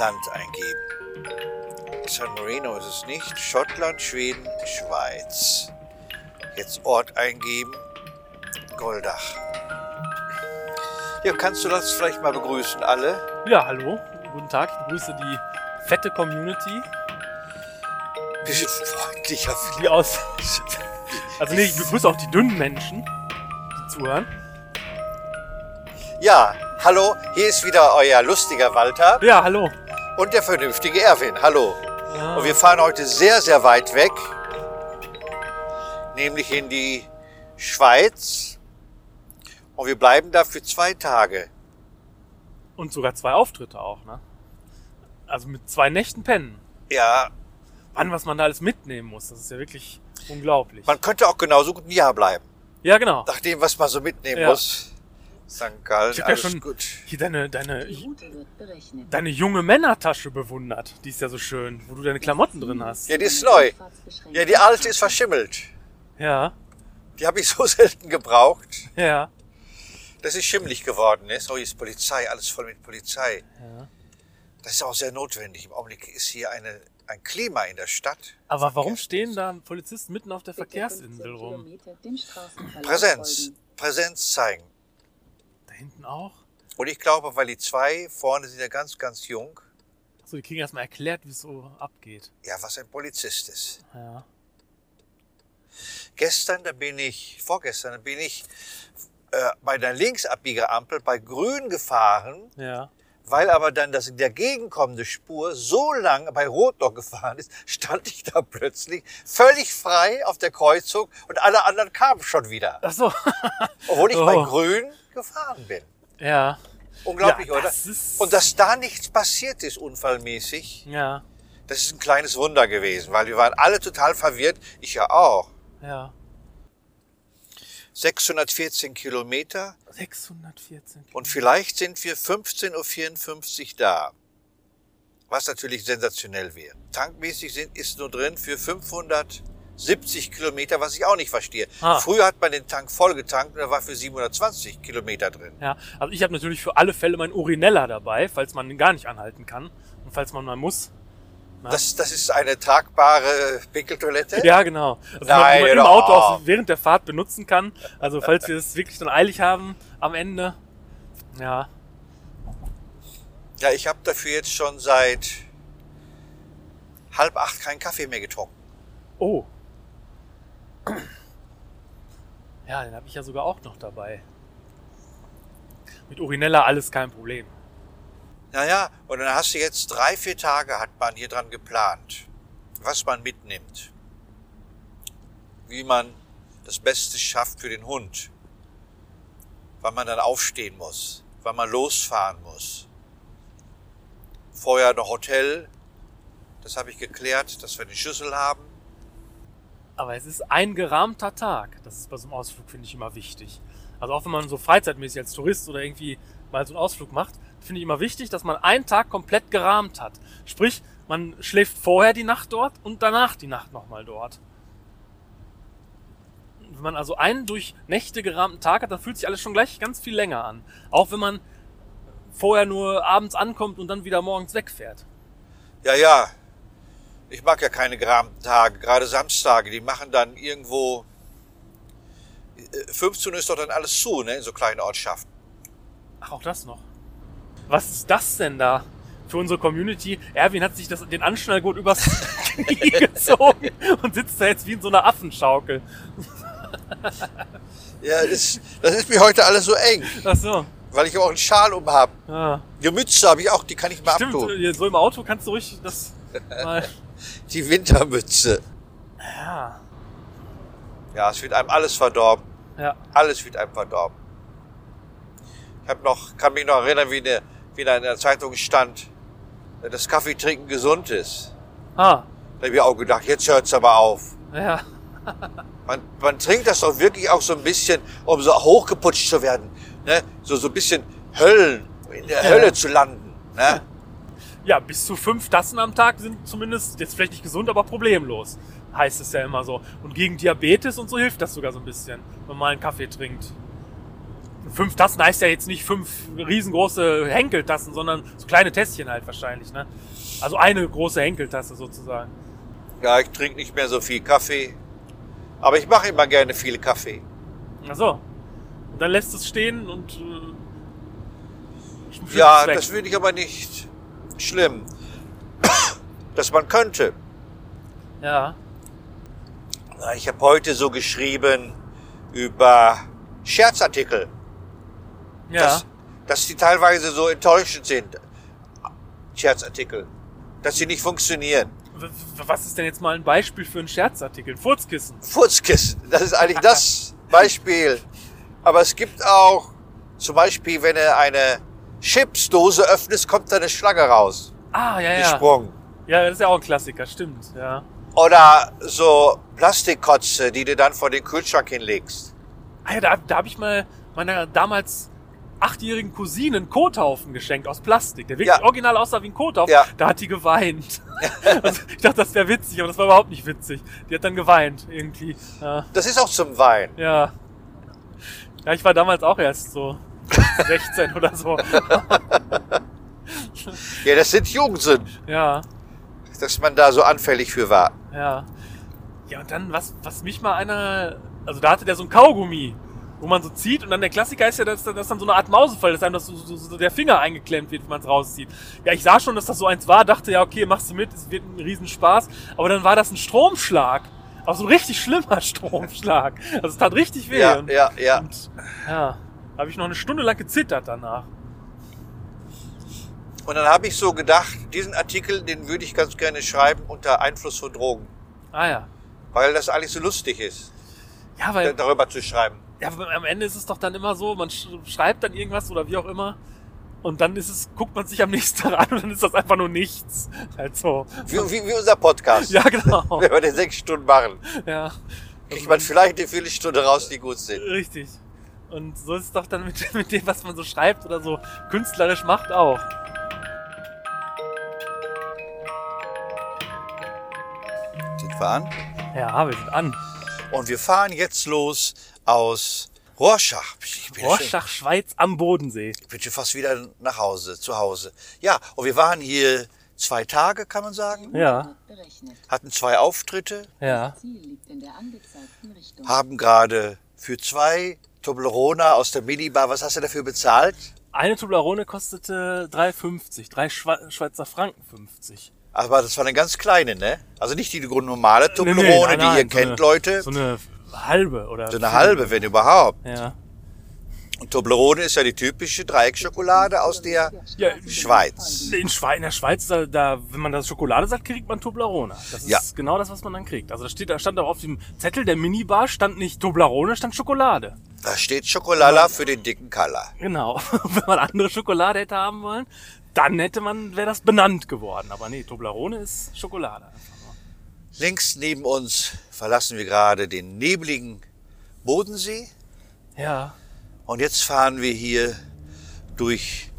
Land eingeben. San Marino ist es nicht. Schottland, Schweden, Schweiz. Jetzt Ort eingeben. Goldach. Ja, kannst du das vielleicht mal begrüßen, alle? Ja, hallo. Guten Tag. Ich begrüße die fette Community, Bisschen freundlicher die aus. Also nee, ich begrüße auch die dünnen Menschen, die zuhören. Ja, hallo, hier ist wieder euer lustiger Walter Ja, hallo. Und der vernünftige Erwin. Hallo. Ja. Und wir fahren heute sehr, sehr weit weg, nämlich in die Schweiz. Und wir bleiben da für zwei Tage. Und sogar zwei Auftritte auch, ne? Also mit zwei Nächten pennen. Ja, Wann, was man da alles mitnehmen muss, das ist ja wirklich unglaublich. man könnte auch genauso gut ein Jahr bleiben. Ja, genau. Nach dem, was man so mitnehmen Ja. muss. St. Gallen, Ich hab ja schon gut. hier deine, deine, deine junge Männertasche bewundert. Die ist ja so schön, wo du deine Klamotten drin hast. Ja, die ist neu. Ja, die alte ist verschimmelt. Ja, Die habe ich so selten gebraucht, ja. dass sie schimmelig geworden ist. Oh, hier ist Polizei, alles voll mit Polizei. ja. Das ist auch sehr notwendig. Im Augenblick ist hier eine, ein Klima in der Stadt. Aber warum stehen da Polizisten mitten auf der Verkehrsinsel rum? Präsenz, Präsenz zeigen. Hinten auch? Und ich glaube, weil die zwei vorne sind ja ganz, ganz jung. Achso, die kriegen erstmal erklärt, wie es so abgeht. Ja, was ein Polizist ist. Ja. Gestern, da bin ich, vorgestern, da bin ich äh, bei der Linksabbiegerampel bei Grün gefahren, Ja. weil aber dann das in der gegenkommende Spur so lang bei Rot noch gefahren ist, stand ich da plötzlich völlig frei auf der Kreuzung und alle anderen kamen schon wieder, Achso. obwohl ich Oh. bei Grün gefahren bin. ja. Unglaublich, Ja, oder? Und dass da nichts passiert ist, unfallmäßig, Ja. das ist ein kleines Wunder gewesen, weil wir waren alle total verwirrt, ich ja auch. Ja. 614 Kilometer 614. und vielleicht sind wir 15.54 Uhr da. Was natürlich sensationell wäre. Tankmäßig sind, ist nur drin für 570 Kilometer, was ich auch nicht verstehe. Ah. Früher hat man den Tank voll getankt und da war für 720 Kilometer drin. Ja, also ich habe natürlich für alle Fälle mein Urinella dabei, falls man ihn gar nicht anhalten kann und falls man mal muss. Das, das ist eine tragbare Pinkeltoilette? Ja, genau. Also Nein, die man im. Auto auch während der Fahrt benutzen kann. Also falls wir es wirklich dann eilig haben am Ende. Ja, Ja, ich habe dafür jetzt schon seit halb acht keinen Kaffee mehr getrunken. Oh. Ja, den habe ich ja sogar auch noch dabei. Mit Urinella alles kein Problem. Naja, und dann hast du jetzt drei, vier Tage hat man hier dran geplant, was man mitnimmt. Wie man das Beste schafft für den Hund. Wann man dann aufstehen muss, wann man losfahren muss. Vorher noch Hotel, das habe ich geklärt, dass wir eine Schüssel haben. Aber es ist ein gerahmter Tag. Das ist bei so einem Ausflug, finde ich, immer wichtig. Also auch wenn man so freizeitmäßig als Tourist oder irgendwie mal so einen Ausflug macht, finde ich immer wichtig, dass man einen Tag komplett gerahmt hat. Sprich, man schläft vorher die Nacht dort und danach die Nacht nochmal dort. Wenn man also einen durch Nächte gerahmten Tag hat, dann fühlt sich alles schon gleich ganz viel länger an. Auch wenn man vorher nur abends ankommt und dann wieder morgens wegfährt. Ja, ja. Ich mag ja keine gerahmten Tage, gerade Samstage. Die machen dann irgendwo. äh, 15 Uhr ist doch dann alles zu, ne, in so kleinen Ortschaften. Ach, auch das noch. Was ist das denn da für unsere Community? Erwin hat sich das, den Anschnallgurt übers Knie gezogen und sitzt da jetzt wie in so einer Affenschaukel. Ja, das, das ist mir heute alles so eng, Ach so. weil ich auch einen Schal um habe. Ja. Die Mütze habe ich auch, die kann ich mal Stimmt, abtun. so im Auto kannst du ruhig das Die Wintermütze. Ja. Ja, es wird einem alles verdorben. Ja. Alles wird einem verdorben. Ich hab noch, kann mich noch erinnern, wie, eine, wie da in der Zeitung stand, dass Kaffeetrinken gesund ist. Ah. Da habe ich auch gedacht, jetzt hört's aber auf. Ja. Man, man trinkt das doch wirklich auch so ein bisschen, um so hochgeputscht zu werden. Ne? So, so ein bisschen Höllen, in der Hölle zu landen. Ne? Ja, bis zu fünf Tassen am Tag sind zumindest, jetzt vielleicht nicht gesund, aber problemlos. Heißt es ja immer so. Und gegen Diabetes und so hilft das sogar so ein bisschen, wenn man mal einen Kaffee trinkt. fünf Tassen heißt ja jetzt nicht fünf riesengroße Henkeltassen, sondern so kleine Tässchen halt wahrscheinlich, ne? Also eine große Henkeltasse sozusagen. Ja, ich trinke nicht mehr so viel Kaffee. Aber ich mache immer gerne viel Kaffee. Ach so. Und dann lässt es stehen und. Äh, Ja, das finde ich aber nicht schlimm. Dass man könnte. Ja. Ich habe heute so geschrieben über Scherzartikel, Ja. dass, dass die teilweise so enttäuschend sind. Scherzartikel. Dass sie nicht funktionieren. Was ist denn jetzt mal ein Beispiel für einen Scherzartikel? Furzkissen. Furzkissen, das ist eigentlich das Beispiel. Aber es gibt auch zum Beispiel, wenn du eine Chipsdose öffnest, kommt da eine Schlange raus. Ah, ja, ja. Gesprungen. Ja, das ist ja auch ein Klassiker, stimmt. Ja. Oder so Plastikkotze, die du dann vor den Kühlschrank hinlegst. Ah, ja da da habe ich mal meiner damals achtjährigen Cousine einen Kothaufen geschenkt aus Plastik, der wirklich Ja. original aussah wie ein Kothaufen. Ja. Da hat die geweint. also, ich dachte, das wäre witzig, aber das war überhaupt nicht witzig. Die hat dann geweint irgendwie. Ja. Das ist auch zum Wein. Ja, ja ich war damals auch erst so 16 oder so. Ja, das sind Jugendsünden, Ja, dass man da so anfällig für war. ja. Ja, und dann, was, was mich mal einer. Also da hatte der so ein Kaugummi, wo man so zieht und dann der Klassiker ist ja, dass, dass dann so eine Art Mausefall, dass einem das so, so, so der Finger eingeklemmt wird, wenn man es rauszieht. Ja, ich sah schon, dass das so eins war, dachte ja, okay, machst du mit, es wird ein Riesenspaß. Aber dann war das ein Stromschlag. Aber so ein richtig schlimmer Stromschlag. Also es tat richtig weh. Ja, ja, ja. Und, ja, habe ich noch eine Stunde lang gezittert danach. Und dann habe ich so gedacht, diesen Artikel, den würde ich ganz gerne schreiben unter Einfluss von Drogen. Ah ja. Weil das eigentlich so lustig ist, Ja, weil darüber zu schreiben. Ja, aber am Ende ist es doch dann immer so, man sch schreibt dann irgendwas oder wie auch immer. Und dann ist es, guckt man sich am nächsten Tag an und dann ist das einfach nur nichts. Halt so. Wie, wie, wie unser Podcast. Ja, genau. Wenn wir den sechs Stunden machen, Ja. kriegt man vielleicht eine Viertelstunde raus, die gut sind. Richtig. Und so ist es doch dann mit, mit dem, was man so schreibt oder so künstlerisch macht auch. Sind wir an? Ja, wir sind an. Und wir fahren jetzt los aus Rorschach. Bin, schon, Rorschach, Schweiz am Bodensee. ich bin schon fast wieder nach Hause, zu Hause. Ja, und wir waren hier zwei Tage, kann man sagen. Ja, Berechnet. Hatten zwei Auftritte, ja. Ziel liegt in der angezeigten Richtung. haben gerade für zwei Toblerone aus der Minibar, was hast du dafür bezahlt? Eine Toblerone kostete 3,50. Drei Schweizer Franken 50. Aber das war eine ganz kleine, ne? Also nicht die normale Nee, Toblerone, nee, nein, die nein, ihr so kennt, eine, Leute. So eine halbe oder. So eine halbe, wenn überhaupt. Ja. Und Toblerone ist ja die typische Dreieckschokolade aus der Ja, Schweiz. In, Schwe in der Schweiz, da, da, wenn man das Schokolade sagt, kriegt man Toblerone. Das ist Ja. genau das, was man dann kriegt. Also da steht, da stand auch auf dem Zettel der Minibar stand nicht Toblerone, stand Schokolade. Da steht Schokolala für den dicken Color. Genau. wenn man andere Schokolade hätte haben wollen, dann hätte man, wäre das benannt geworden. Aber nee, Toblerone ist Schokolade. Links neben uns verlassen wir gerade den nebligen Bodensee. Ja. Und jetzt fahren wir hier durch,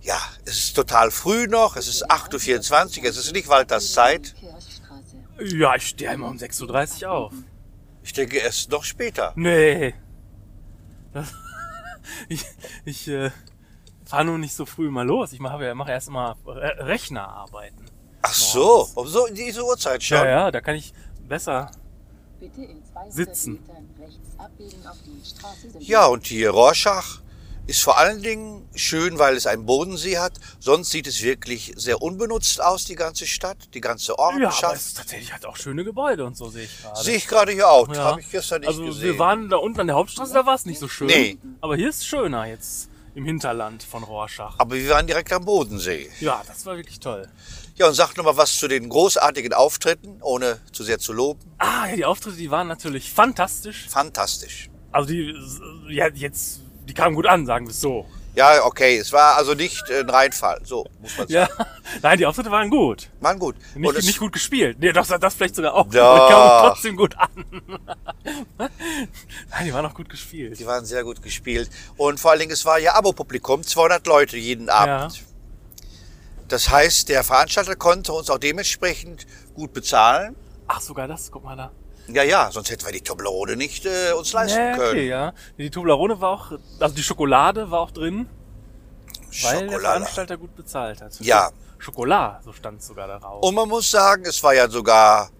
ja, es ist total früh noch, es ist 8.24 Uhr, es ist nicht Walters Zeit. Kirchstraße. Ja, ich stehe immer um 6.30 Uhr auf. Ich denke erst noch später. Nee. Das, ich ich äh, fahre nur nicht so früh mal los. Ich mache ja mache erst mal Re Rechnerarbeiten. Ach so, um so diese Uhrzeit schon. Ja, ja, da kann ich besser. Bitte in 200 Sitzen. Metern rechts abbiegen auf die Straße. Sind Ja, und hier Rorschach ist vor allen Dingen schön, weil es einen Bodensee hat. Sonst sieht es wirklich sehr unbenutzt aus, die ganze Stadt, die ganze Ja, aber es Ortschaft. ist tatsächlich halt auch schöne Gebäude und so sehe ich gerade. Sehe ich gerade hier auch. Ja. Habe ich gestern nicht also gesehen. wir waren da unten an der Hauptstraße, da war es nicht so schön. Nee. Aber hier ist es schöner jetzt im Hinterland von Rorschach. Aber wir waren direkt am Bodensee. Ja, das war wirklich toll. Ja, und sag noch mal was zu den großartigen Auftritten, ohne zu sehr zu loben. Ah, ja, die Auftritte, die waren natürlich fantastisch. Fantastisch. Also die, ja, jetzt, die kamen gut an, sagen wir es so. Ja, okay, es war also nicht äh, ein Reinfall. So muss man sagen. Ja, nein, die Auftritte waren gut. Mann, gut. Nicht, Und nicht gut gespielt. Nee, das, das vielleicht sogar auch. Doch. Aber die kamen trotzdem gut an. nein, die waren auch gut gespielt. die waren sehr gut gespielt. Und vor allen Dingen, es war ja Abo-Publikum, 200 Leute jeden Abend. Das heißt, der Veranstalter konnte uns auch dementsprechend gut bezahlen. Ach, sogar das, guck mal da. Ja, ja, sonst hätten wir die Toblerone nicht äh, uns leisten Ja, können. okay, ja. Die Toblerone war auch, also die Schokolade war auch drin, weil der Schokolade. Veranstalter gut bezahlt hat. Ja. Schokolade, so stand es sogar darauf. Und man muss sagen, es war ja sogar,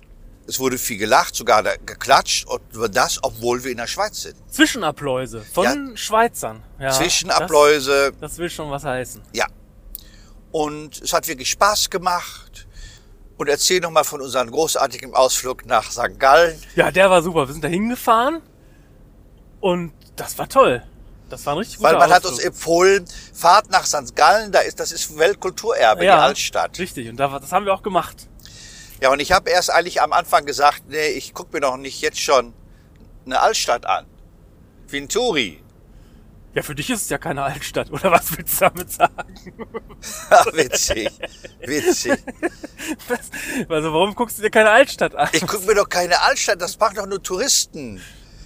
es wurde viel gelacht, sogar geklatscht und über das, obwohl wir in der Schweiz sind. Zwischenabläuse von Schweizern. Ja, Zwischenabläuse, Das, das will schon was heißen. ja. Und es hat wirklich Spaß gemacht. Und erzähl noch mal von unserem großartigen Ausflug nach St. Gallen. Ja, der war super. Wir sind da hingefahren und das war toll. Das war ein richtig guter Weil man hat uns Ausflug. empfohlen, Fahrt nach St. Gallen, da ist, das ist Weltkulturerbe, die Altstadt. Richtig, und da, das haben wir auch gemacht. Ja, und ich habe erst eigentlich am Anfang gesagt, nee, ich guck mir doch nicht jetzt schon eine Altstadt an. Venturi. Ja, für dich ist es ja keine Altstadt, oder was willst du damit sagen? Ah, witzig, witzig. Was? Also warum guckst du dir keine Altstadt an? Ich guck mir doch keine Altstadt, das machen doch nur Touristen.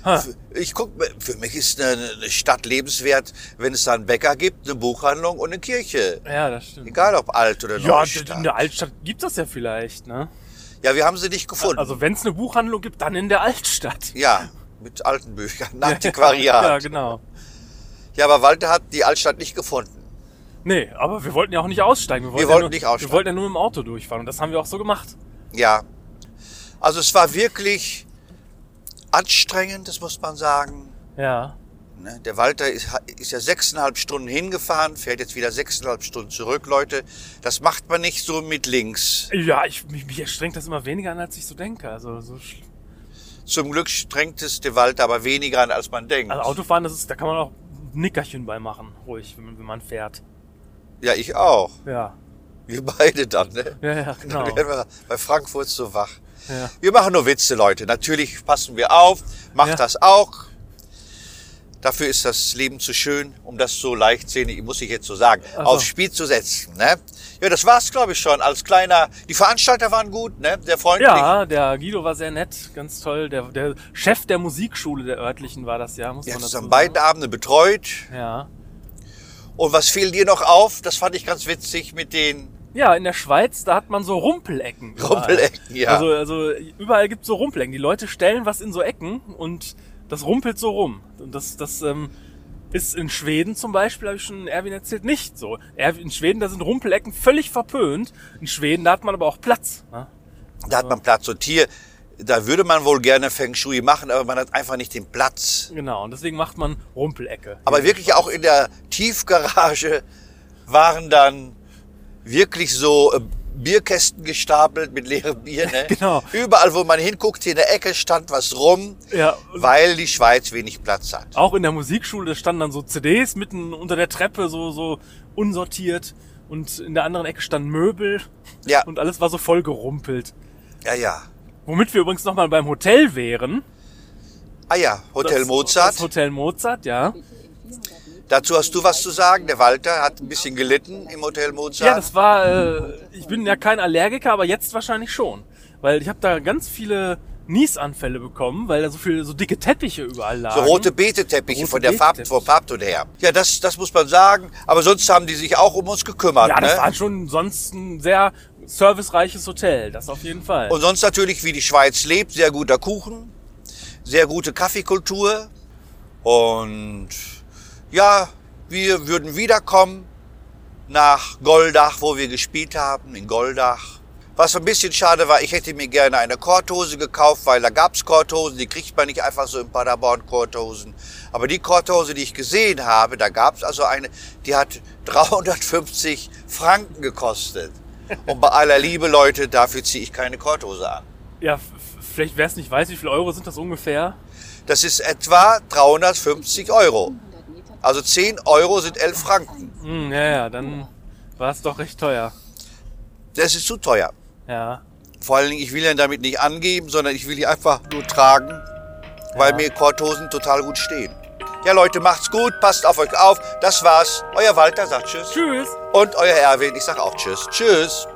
Ha. Ich guck, mir- für mich ist eine, Stadt lebenswert, wenn es da einen Bäcker gibt, eine Buchhandlung und eine Kirche. Ja, das stimmt. Egal ob alt oder Ja, Neustadt. in der Altstadt gibt das ja vielleicht, ne? Ja, wir haben sie nicht gefunden. Also wenn es eine Buchhandlung gibt, dann in der Altstadt. ja, mit alten Büchern, Antiquariat. ja, genau. Ja, aber Walter hat die Altstadt nicht gefunden. Nee, aber wir wollten ja auch nicht aussteigen. Wir wollten, wollten ja nur, nicht aussteigen. Wir wollten ja nur mit dem Auto durchfahren und das haben wir auch so gemacht. Ja. Also es war wirklich anstrengend, das muss man sagen. Ja. Ne, Der Walter ist, ist ja sechseinhalb Stunden hingefahren, fährt jetzt wieder sechseinhalb Stunden zurück, Leute. Das macht man nicht so mit links. Ja, ich, mich, mich erstrengt das immer weniger an, als ich so denke. Also, so, Zum Glück strengt es der Walter aber weniger an, als man denkt. also Autofahren, das ist, da kann man auch Nickerchen bei machen, ruhig, wenn, man- wenn man fährt. Ja, ich auch. Ja. Wir beide dann, ne? Ja, ja, genau. Dann werden wir bei Frankfurt so wach. Ja. Wir machen nur Witze, Leute. Natürlich passen wir auf, macht Ja. das auch. Dafür ist das Leben zu schön, um das so leichtsinnig, muss ich jetzt so sagen, Ach so. aufs Spiel zu setzen. Ne? Ja, das war's, glaube ich, schon. Als kleiner, die Veranstalter waren gut, ne? Sehr freundlich. Ja, der Guido war sehr nett, ganz toll. Der, der Chef der Musikschule der örtlichen war das ja, muss Wir man haben uns dazu an beiden. Abende betreut. Ja. Und was fiel dir noch auf? Das fand ich ganz witzig mit den Ja, in der Schweiz, da hat man so Rumpelecken. überall. Rumpelecken, ja. Also, also überall gibt's so Rumpelecken. Die Leute stellen was in so Ecken und das rumpelt so rum. Und das, das ähm, ist in Schweden zum Beispiel, habe ich schon Erwin erzählt, nicht so. In Schweden, da sind Rumpelecken völlig verpönt. In Schweden, da hat man aber auch Platz. Ne? Da hat man Platz. Und hier, da würde man wohl gerne Feng Shui machen, aber man hat einfach nicht den Platz. Genau, und deswegen macht man Rumpelecke. Aber wirklich auch in der Tiefgarage waren dann wirklich so äh, Bierkästen gestapelt mit leerem Bier. Ne? Genau. Überall, wo man hinguckt, in der Ecke stand was rum, Ja, weil die Schweiz wenig Platz hat. Auch in der Musikschule standen dann so CDs mitten unter der Treppe, so, so unsortiert. Und in der anderen Ecke standen Möbel. Ja. Und alles war so voll gerumpelt. Ja, ja. Womit wir übrigens nochmal beim Hotel wären. Ah ja, Hotel Das- Mozart. Das Hotel Mozart, ja. Dazu hast du was zu sagen. Der Walter hat ein bisschen gelitten im Hotel Mozart. Ja, das war, äh, ich bin ja kein Allergiker, aber jetzt wahrscheinlich schon. Weil ich habe da ganz viele Niesanfälle bekommen, weil da so viele, so dicke Teppiche überall lagen. So rote Beeteteppiche von der Farb, vom Farbton her. Ja, das, das muss man sagen. Aber sonst haben die sich auch um uns gekümmert. Ja, das ne? war schon sonst ein sehr servicereiches Hotel, das auf jeden Fall. Und sonst natürlich, wie die Schweiz lebt, sehr guter Kuchen, sehr gute Kaffeekultur. Und ja, wir würden wiederkommen nach Goldach, wo wir gespielt haben, in Goldach. Was ein bisschen schade war, ich hätte mir gerne eine Korthose gekauft, weil da gab's Korthosen, die kriegt man nicht einfach so in Paderborn Korthosen. Aber die Korthose, die ich gesehen habe, da gab's also eine, die hat 350 Franken gekostet. Und bei aller Liebe, Leute, dafür ziehe ich keine Korthose an. ja, vielleicht wer es nicht weiß, wie viele Euro sind das ungefähr? Das ist etwa 350 Euro. 100 Meter Also 10 Euro sind 11 Franken. Hm, ja, ja, dann war es doch recht teuer. Das ist zu teuer. Ja. Vor allen Dingen, ich will ja damit nicht angeben, sondern ich will die einfach nur tragen, weil Ja. mir Korthosen total gut stehen. Ja, Leute, macht's gut, passt auf euch auf. Das war's. Euer Walter sagt Tschüss. Tschüss! Und euer Erwin, ich sag auch Tschüss. Tschüss.